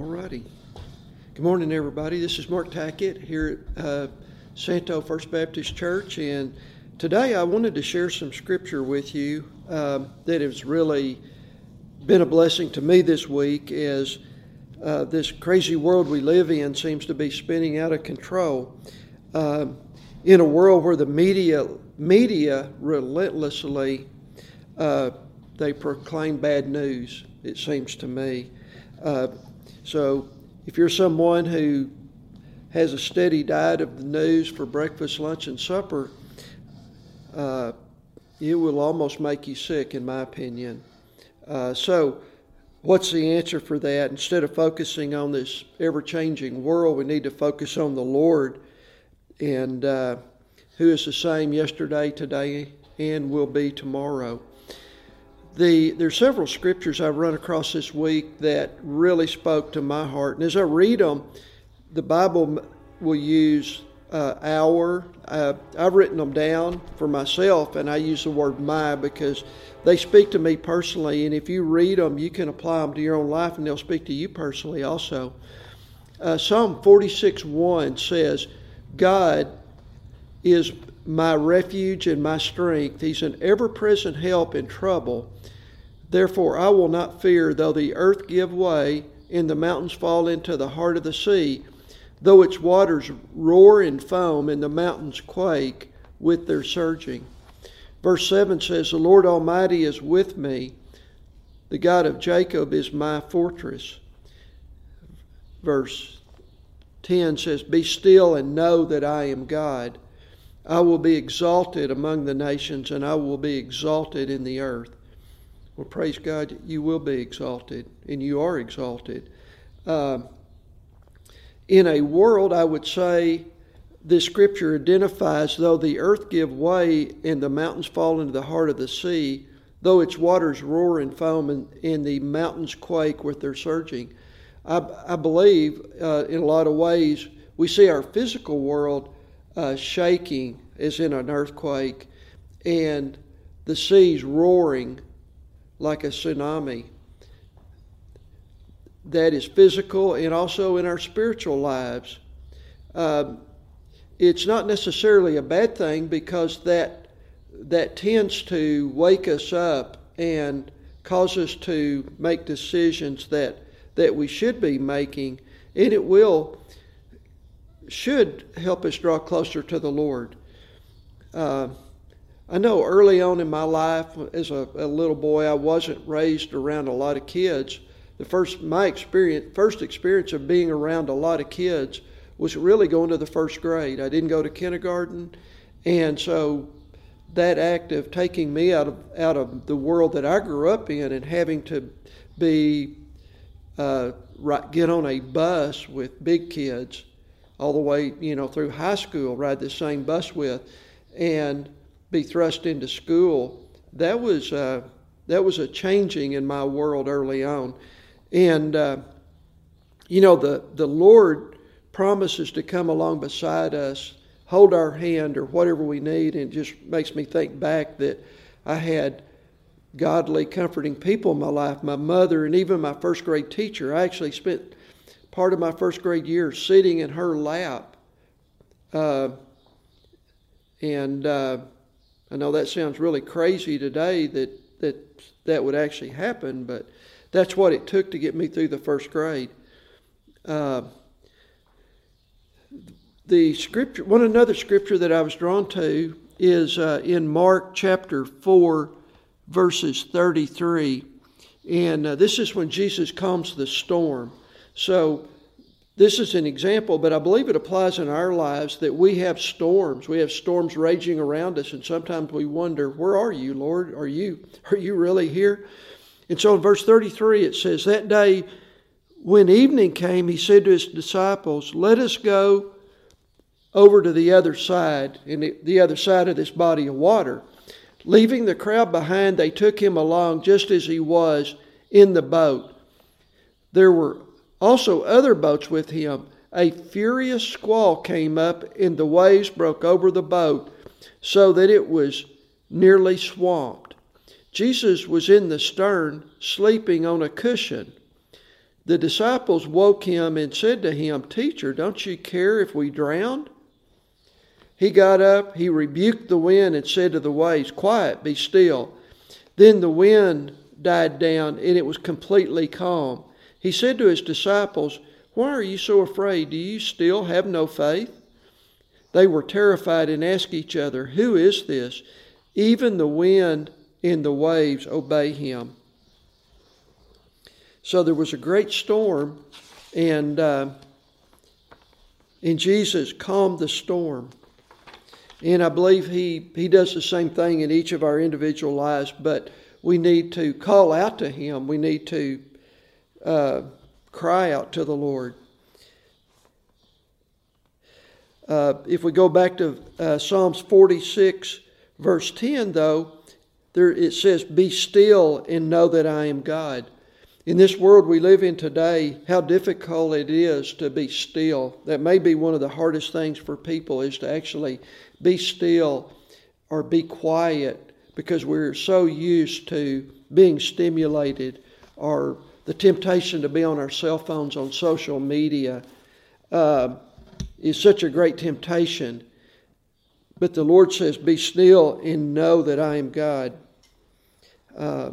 All righty. Good morning, everybody. This is Mark Tackett here at uh, Santo First Baptist Church, and today I wanted to share some scripture with you um, that has really been a blessing to me this week as uh, this crazy world we live in seems to be spinning out of control. Uh, in a world where the media media relentlessly uh, they proclaim bad news, it seems to me. Uh, so if you're someone who has a steady diet of the news for breakfast, lunch, and supper, uh, it will almost make you sick, in my opinion. Uh, so, what's the answer for that? Instead of focusing on this ever changing world, we need to focus on the Lord and uh, who is the same yesterday, today, and will be tomorrow the there's several scriptures I've run across this week that really spoke to my heart, and as I read them, the Bible will use uh, our. Uh, I've written them down for myself, and I use the word "my" because they speak to me personally. And if you read them, you can apply them to your own life, and they'll speak to you personally also. Uh, Psalm 46 1 says, God is my refuge and my strength. He's an ever present help in trouble. Therefore, I will not fear, though the earth give way and the mountains fall into the heart of the sea, though its waters roar and foam and the mountains quake with their surging. Verse 7 says, The Lord Almighty is with me, the God of Jacob is my fortress. Verse 10 says, Be still and know that I am God. I will be exalted among the nations, and I will be exalted in the earth. Well, praise God, you will be exalted, and you are exalted. Uh, in a world, I would say, this scripture identifies though the earth give way and the mountains fall into the heart of the sea, though its waters roar and foam and, and the mountains quake with their surging. I, I believe uh, in a lot of ways we see our physical world uh, shaking as in an earthquake and the seas roaring like a tsunami that is physical and also in our spiritual lives. Um, it's not necessarily a bad thing because that that tends to wake us up and cause us to make decisions that that we should be making, and it will should help us draw closer to the Lord. Uh, I know early on in my life, as a, a, little boy, I wasn't raised around a lot of kids. The first my experience, first experience of being around a lot of kids was really going to the first grade. I didn't go to kindergarten, and so that act of taking me out of out of the world that I grew up in and having to be uh, right, get on a bus with big kids all the way you know through high school, ride the same bus with, and be thrust into school, that was uh, that was a changing in my world early on, and uh, you know the the Lord promises to come along beside us, hold our hand or whatever we need, and it just makes me think back that I had godly, comforting people in my life. My mother and even my first grade teacher. I actually spent part of my first grade year sitting in her lap. Uh, and uh, I know that sounds really crazy today that, that that would actually happen, but that's what it took to get me through the first grade. Uh, the scripture, one another scripture that I was drawn to is uh, in Mark chapter 4, verses 33. And uh, this is when Jesus calms the storm. So this is an example, but I believe it applies in our lives that we have storms. We have storms raging around us, and sometimes we wonder, Where are you, Lord? Are you, are you really here? And so in verse 33, it says, That day when evening came, he said to his disciples, Let us go over to the other side, in the, the other side of this body of water. Leaving the crowd behind, they took him along just as he was in the boat. There were also other boats with him. A furious squall came up, and the waves broke over the boat so that it was nearly swamped. Jesus was in the stern, sleeping on a cushion. the disciples woke him and said to him, Teacher, don't you care if we drown? He got up, he rebuked the wind, and said to the waves, Quiet, be still. Then the wind died down, and it was completely calm. He said to his disciples, Why are you so afraid? Do you still have no faith? They were terrified and asked each other, Who is this? Even the wind and the waves obey him. So there was a great storm, and, uh, and Jesus calmed the storm. And I believe he, he does the same thing in each of our individual lives, but we need to call out to him. We need to uh, cry out to the Lord. Uh, if we go back to uh, Psalms 46, verse 10, though, there it says, Be still and know that I am God. In this world we live in today, how difficult it is to be still. That may be one of the hardest things for people is to actually be still or be quiet because we're so used to being stimulated or the temptation to be on our cell phones on social media. Uh, is such a great temptation. But the Lord says, Be still and know that I am God. Uh,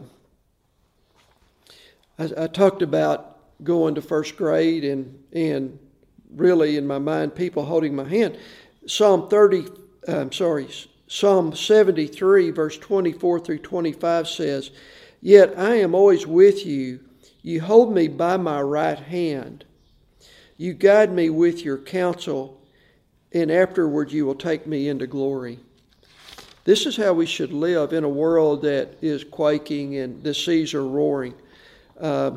I, I, talked about going to first grade and, and really in my mind, people holding my hand. Psalm 30, I'm sorry, Psalm 73, verse 24 through 25 says, Yet I am always with you. You hold me by my right hand. You guide me with your counsel, and afterward you will take me into glory. This is how we should live in a world that is quaking and the seas are roaring. Uh,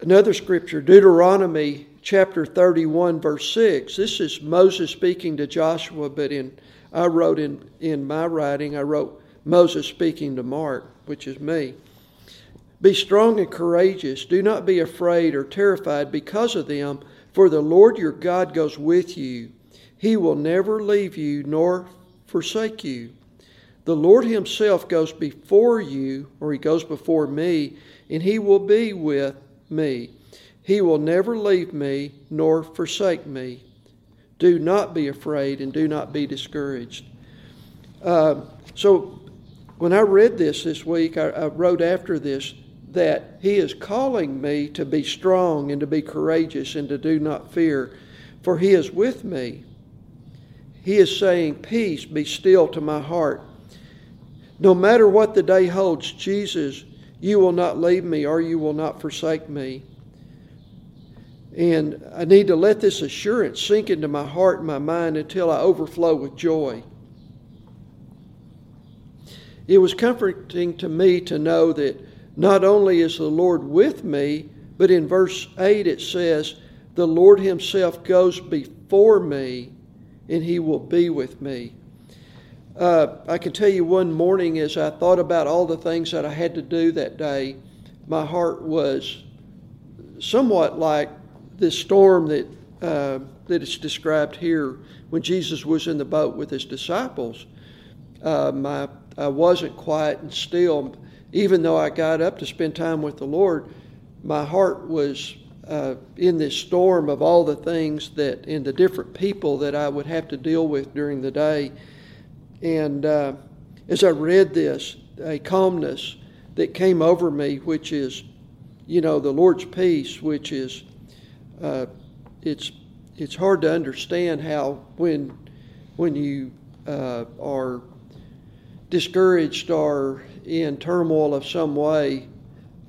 another scripture, Deuteronomy chapter 31, verse 6. This is Moses speaking to Joshua, but in I wrote in, in my writing, I wrote Moses speaking to Mark, which is me. Be strong and courageous. Do not be afraid or terrified because of them, for the Lord your God goes with you. He will never leave you nor forsake you. The Lord Himself goes before you, or He goes before me, and He will be with me. He will never leave me nor forsake me. Do not be afraid and do not be discouraged. Uh, so, when I read this this week, I, I wrote after this that He is calling me to be strong and to be courageous and to do not fear, for He is with me. He is saying, Peace, be still to my heart. No matter what the day holds, Jesus, you will not leave me or you will not forsake me. And I need to let this assurance sink into my heart and my mind until I overflow with joy. It was comforting to me to know that not only is the Lord with me, but in verse 8 it says, The Lord Himself goes before me and He will be with me. Uh, I can tell you one morning as I thought about all the things that I had to do that day, my heart was somewhat like this storm that, uh, that is described here when Jesus was in the boat with His disciples. Uh, my, I wasn't quiet and still even though I got up to spend time with the Lord, my heart was uh, in this storm of all the things that, and the different people that I would have to deal with during the day. And uh, as I read this, a calmness that came over me, which is, you know, the Lord's peace, which is, uh, it's, it's hard to understand how when, when you uh, are discouraged or in turmoil of some way,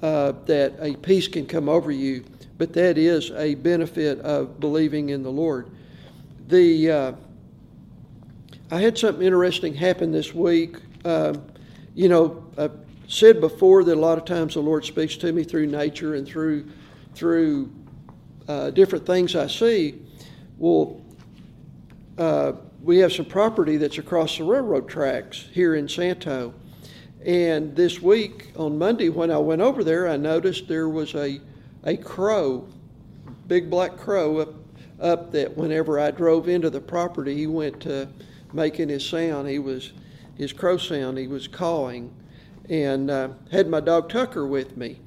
uh, that a peace can come over you. But that is a benefit of believing in the Lord. The uh, I had something interesting happen this week. Uh, you know, I've said before that a lot of times the Lord speaks to me through nature and through through uh, different things I see. Well, uh, we have some property that's across the railroad tracks here in Santo. And this week, on Monday, when I went over there, I noticed there was a, a crow, big black crow up, up that whenever I drove into the property, he went to making his sound. He was, his crow sound, he was cawing. And uh, had my dog Tucker with me.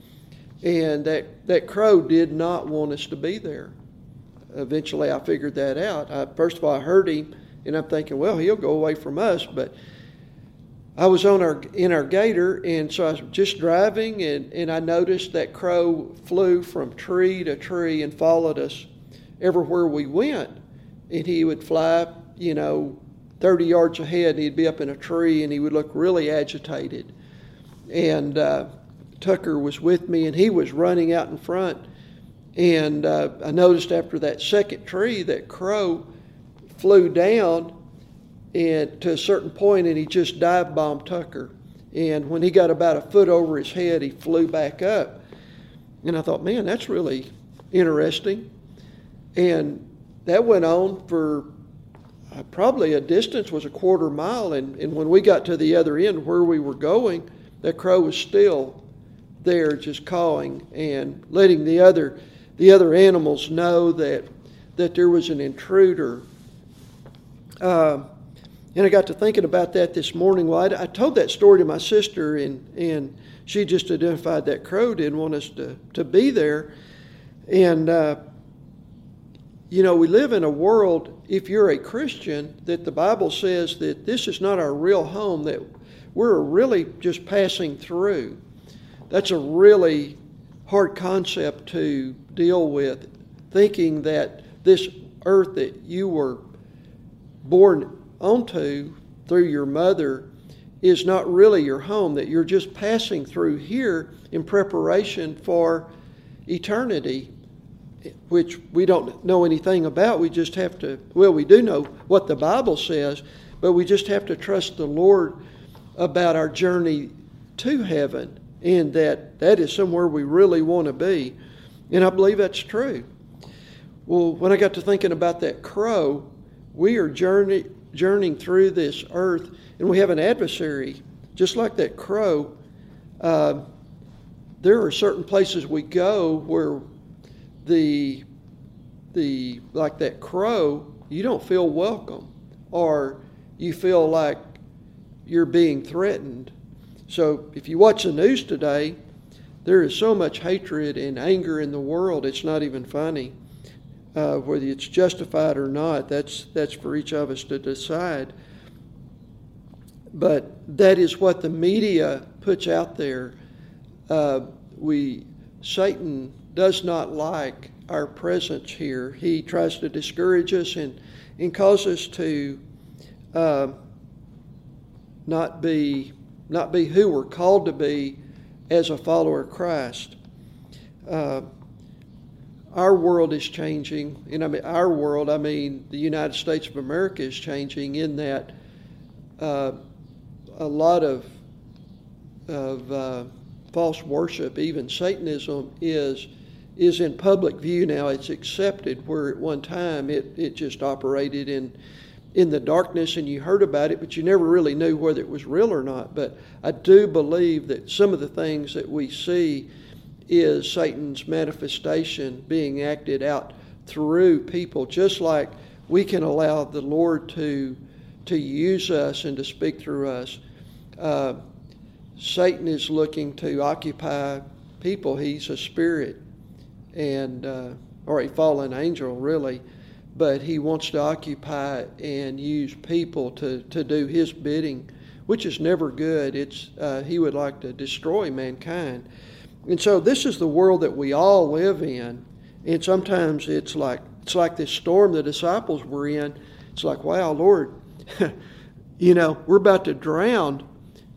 And that, that crow did not want us to be there. Eventually, I figured that out. I, first of all, I heard him, and I'm thinking, well, he'll go away from us. But I was on our in our gator, and so I was just driving, and, and I noticed that crow flew from tree to tree and followed us everywhere we went. And he would fly, you know, 30 yards ahead, and he'd be up in a tree, and he would look really agitated. And uh, Tucker was with me, and he was running out in front. And uh, I noticed after that second tree that crow flew down and to a certain point, and he just dive bombed Tucker. And when he got about a foot over his head, he flew back up. And I thought, man, that's really interesting. And that went on for uh, probably a distance was a quarter mile. And, and when we got to the other end where we were going, that crow was still there just cawing and letting the other the other animals know that that there was an intruder. Uh, and I got to thinking about that this morning. Well, I, I, told that story to my sister, and, and she just identified that crow didn't want us to, to be there. And, uh, you know, we live in a world, if you're a Christian, that the Bible says that this is not our real home, that we're really just passing through. That's a really hard concept to deal with, thinking that this earth that you were born onto through your mother is not really your home, that you're just passing through here in preparation for eternity, which we don't know anything about. We just have to, well, we do know what the Bible says, but we just have to trust the Lord about our journey to heaven and that that is somewhere we really want to be. And I believe that's true. Well, when I got to thinking about that crow, we are journey, journeying through this earth, and we have an adversary, just like that crow. Uh, there are certain places we go where the the like that crow, you don't feel welcome, or you feel like you're being threatened. So if you watch the news today, there is so much hatred and anger in the world, it's not even funny uh, whether it's justified or not, that's, that's for each of us to decide. But that is what the media puts out there. Uh, we, Satan does not like our presence here. He tries to discourage us and, and cause us to uh, not be not be who we're called to be as a follower of Christ. Uh, our world is changing, and I mean our world. I mean the United States of America is changing in that uh, a lot of of uh, false worship, even Satanism, is is in public view now. It's accepted where at one time it, it just operated in in the darkness and you heard about it, but you never really knew whether it was real or not. But I do believe that some of the things that we see is Satan's manifestation being acted out through people, just like we can allow the Lord to to use us and to speak through us. Uh, Satan is looking to occupy people. He's a spirit, and uh, or a fallen angel, really, but he wants to occupy and use people to to do his bidding, which is never good. It's uh, he would like to destroy mankind. And so this is the world that we all live in. And sometimes it's like it's like this storm the disciples were in. It's like, wow, Lord, you know, we're about to drown.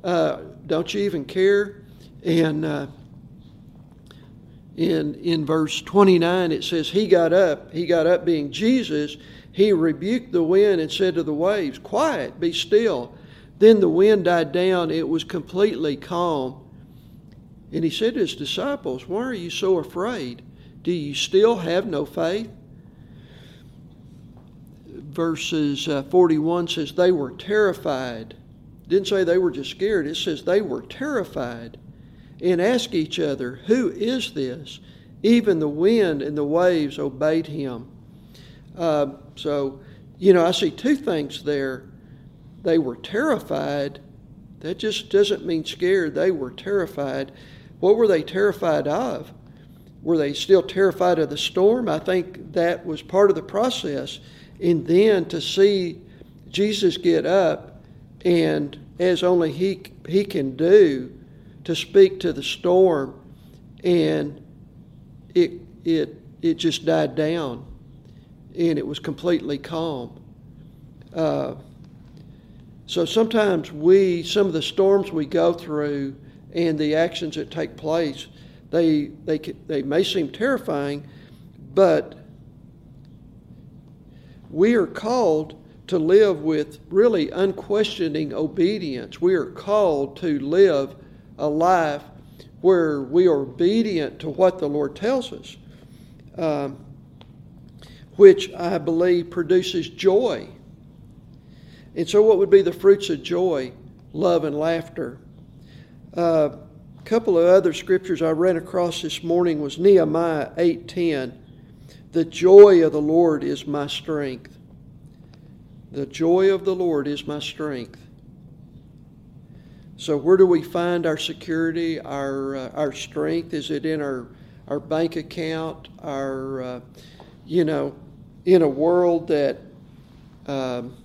Uh, don't you even care? And uh, in in verse 29 it says he got up he got up being jesus he rebuked the wind and said to the waves quiet be still then the wind died down it was completely calm and he said to his disciples, Why are you so afraid? Do you still have no faith? Verses uh, 41 says, They were terrified. Didn't say they were just scared, it says they were terrified and asked each other, Who is this? Even the wind and the waves obeyed him. Uh, so, you know, I see two things there. They were terrified. That just doesn't mean scared. They were terrified. What were they terrified of? Were they still terrified of the storm? I think that was part of the process. And then to see Jesus get up and, as only he, he can do, to speak to the storm, and it, it, it just died down and it was completely calm. Uh, so sometimes we, some of the storms we go through and the actions that take place, they, they, they may seem terrifying, but we are called to live with really unquestioning obedience. We are called to live a life where we are obedient to what the Lord tells us, um, which I believe produces joy. And so, what would be the fruits of joy? Love and laughter. A uh, couple of other scriptures I ran across this morning was Nehemiah 8:10. The joy of the Lord is my strength. The joy of the Lord is my strength. So, where do we find our security, our uh, our strength? Is it in our our bank account? Our uh, you know, in a world that um,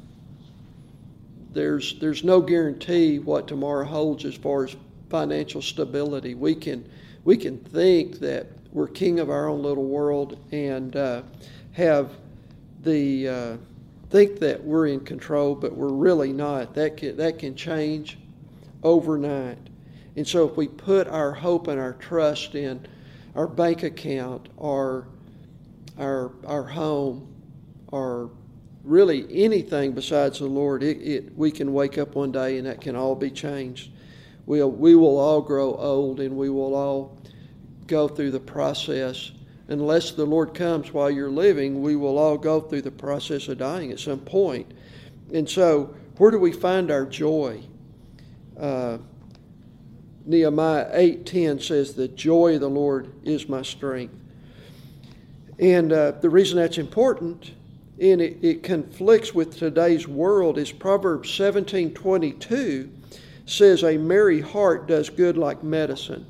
there's there's no guarantee what tomorrow holds as far as financial stability. We can we can think that we're king of our own little world and uh, have the uh, think that we're in control, but we're really not. That can, that can change overnight. And so if we put our hope and our trust in our bank account, our our our home, our really anything besides the Lord, it, it, we can wake up one day and that can all be changed. We'll, we will all grow old and we will all go through the process. Unless the Lord comes while you're living, we will all go through the process of dying at some point. And so, where do we find our joy? Uh, Nehemiah 8:10 says, "The joy of the Lord is my strength." And uh, the reason that's important and it, it conflicts with today's world is Proverbs 17:22 says a merry heart does good like medicine.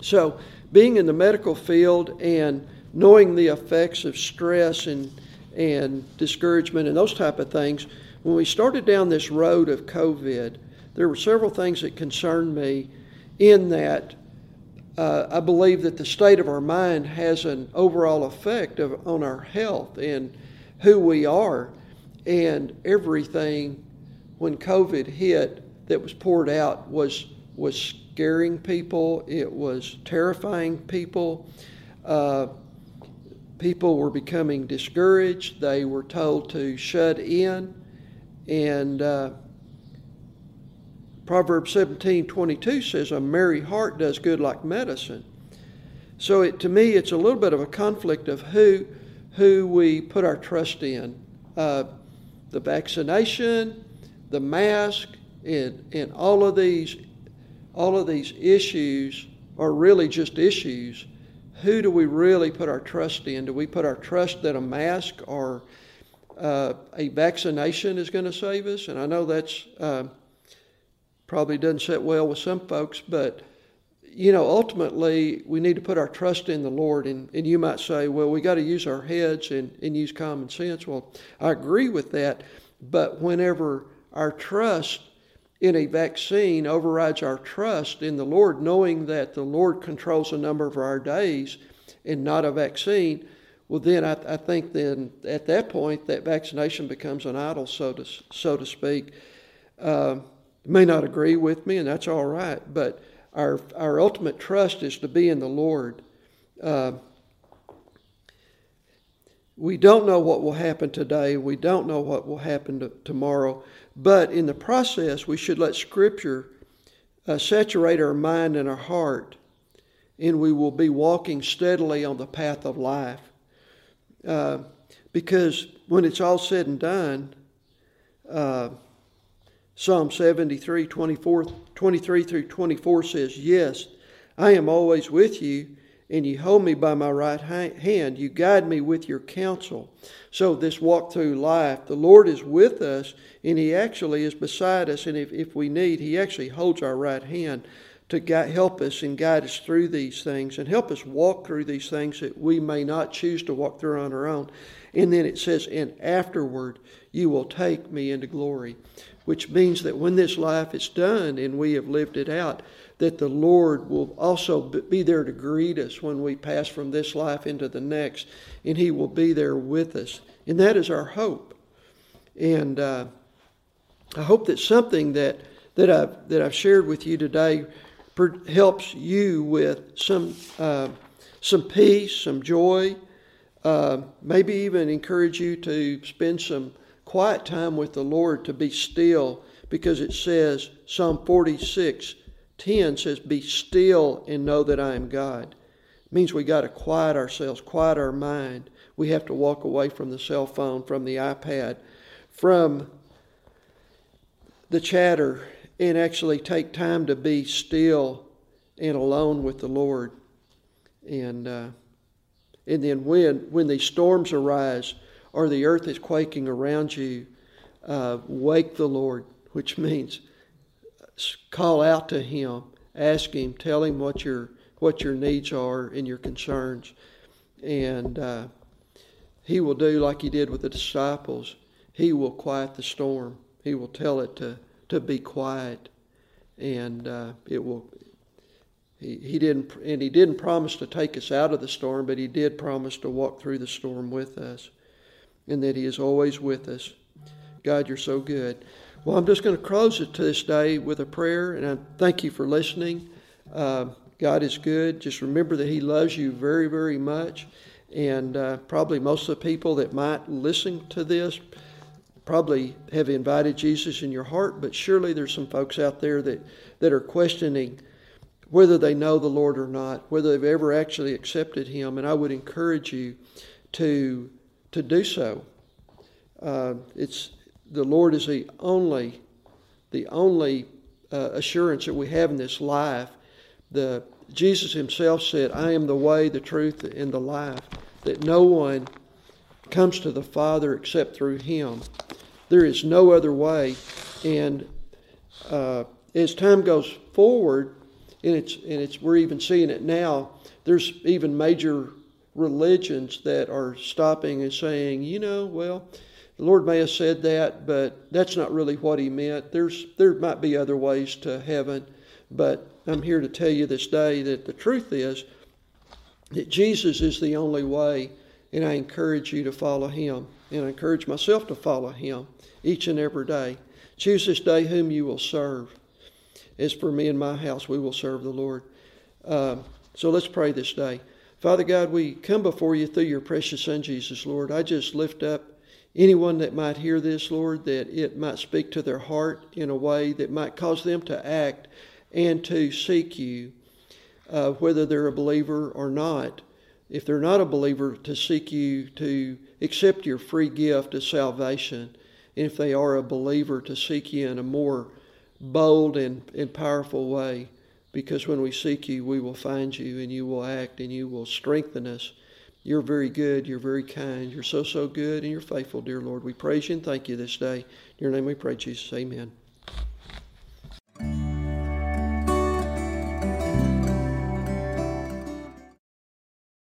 So, being in the medical field and knowing the effects of stress and and discouragement and those type of things, when we started down this road of COVID, there were several things that concerned me in that uh, I believe that the state of our mind has an overall effect of, on our health and who we are. And everything, when COVID hit, that was poured out was was scaring people. It was terrifying people. Uh, people were becoming discouraged. They were told to shut in, and uh, Proverbs seventeen twenty two says, "A merry heart does good like medicine." So it, to me, it's a little bit of a conflict of who who we put our trust in. Uh, the vaccination, the mask, and, and all of these all of these issues are really just issues. Who do we really put our trust in? Do we put our trust that a mask or uh, a vaccination is going to save us? And I know that's uh, probably doesn't sit well with some folks, but you know, ultimately, we need to put our trust in the Lord. And, and you might say, well, we got to use our heads and, and use common sense. Well, I agree with that. But whenever our trust in a vaccine overrides our trust in the Lord, knowing that the Lord controls the number of our days and not a vaccine, well, then I, I think then at that point that vaccination becomes an idol, so to so to speak. Uh, may not agree with me, and that's all right. But our, our ultimate trust is to be in the Lord. Uh, we don't know what will happen today. We don't know what will happen to, tomorrow. But in the process, we should let Scripture uh, saturate our mind and our heart, and we will be walking steadily on the path of life. Uh, because when it's all said and done, uh, Psalm 73, 24, 23 through 24 says, Yes, I am always with you, and you hold me by my right hand. You guide me with your counsel. So, this walk through life, the Lord is with us, and He actually is beside us. And if, if we need, He actually holds our right hand to guide, help us and guide us through these things and help us walk through these things that we may not choose to walk through on our own. And then it says, and afterward you will take me into glory, which means that when this life is done and we have lived it out, that the Lord will also be there to greet us when we pass from this life into the next, and He will be there with us. And that is our hope. And uh, I hope that something that, that, I've, that I've shared with you today helps you with some, uh, some peace, some joy, uh, maybe even encourage you to spend some quiet time with the Lord to be still because it says, Psalm 46 10 says, Be still and know that I am God. It means we got to quiet ourselves, quiet our mind. We have to walk away from the cell phone, from the iPad, from the chatter, and actually take time to be still and alone with the Lord. And uh, and then when when these storms arise or the earth is quaking around you, uh, wake the Lord, which means call out to Him, ask Him, tell Him what your what your needs are and your concerns, and uh, He will do like He did with the disciples. He will quiet the storm. He will tell it to to be quiet, and uh, it will. He, he didn't and he didn't promise to take us out of the storm, but he did promise to walk through the storm with us, and that he is always with us. God, you're so good. Well, I'm just going to close it to this day with a prayer, and I thank you for listening. Uh, God is good. Just remember that He loves you very, very much. And uh, probably most of the people that might listen to this probably have invited Jesus in your heart, but surely there's some folks out there that, that are questioning whether they know the Lord or not, whether they've ever actually accepted Him. And I would encourage you to, to do so. Uh, it's the Lord is the only, the only uh, assurance that we have in this life. The Jesus Himself said, "I am the way, the truth, and the life." That no one comes to the Father except through Him. There is no other way. And uh, as time goes forward, and it's and it's we're even seeing it now. There's even major religions that are stopping and saying, you know, well, the Lord may have said that, but that's not really what He meant. There's there might be other ways to heaven, but I'm here to tell you this day that the truth is that Jesus is the only way, and I encourage you to follow Him, and encourage myself to follow Him each and every day. Choose this day whom you will serve. As for me and my house, we will serve the Lord. Um, so let's pray this day. Father God, we come before you through your precious Son, Jesus, Lord. I just lift up anyone that might hear this, Lord, that it might speak to their heart in a way that might cause them to act and to seek you, uh, whether they're a believer or not. If they're not a believer, to seek you to accept your free gift of salvation. And if they are a believer, to seek you in a more bold and, and powerful way. Because when we seek you, we will find you and you will act and you will strengthen us you're very good. You're very kind. You're so, so good and you're faithful, dear Lord. We praise you and thank you this day. In your name we pray, Jesus. Amen.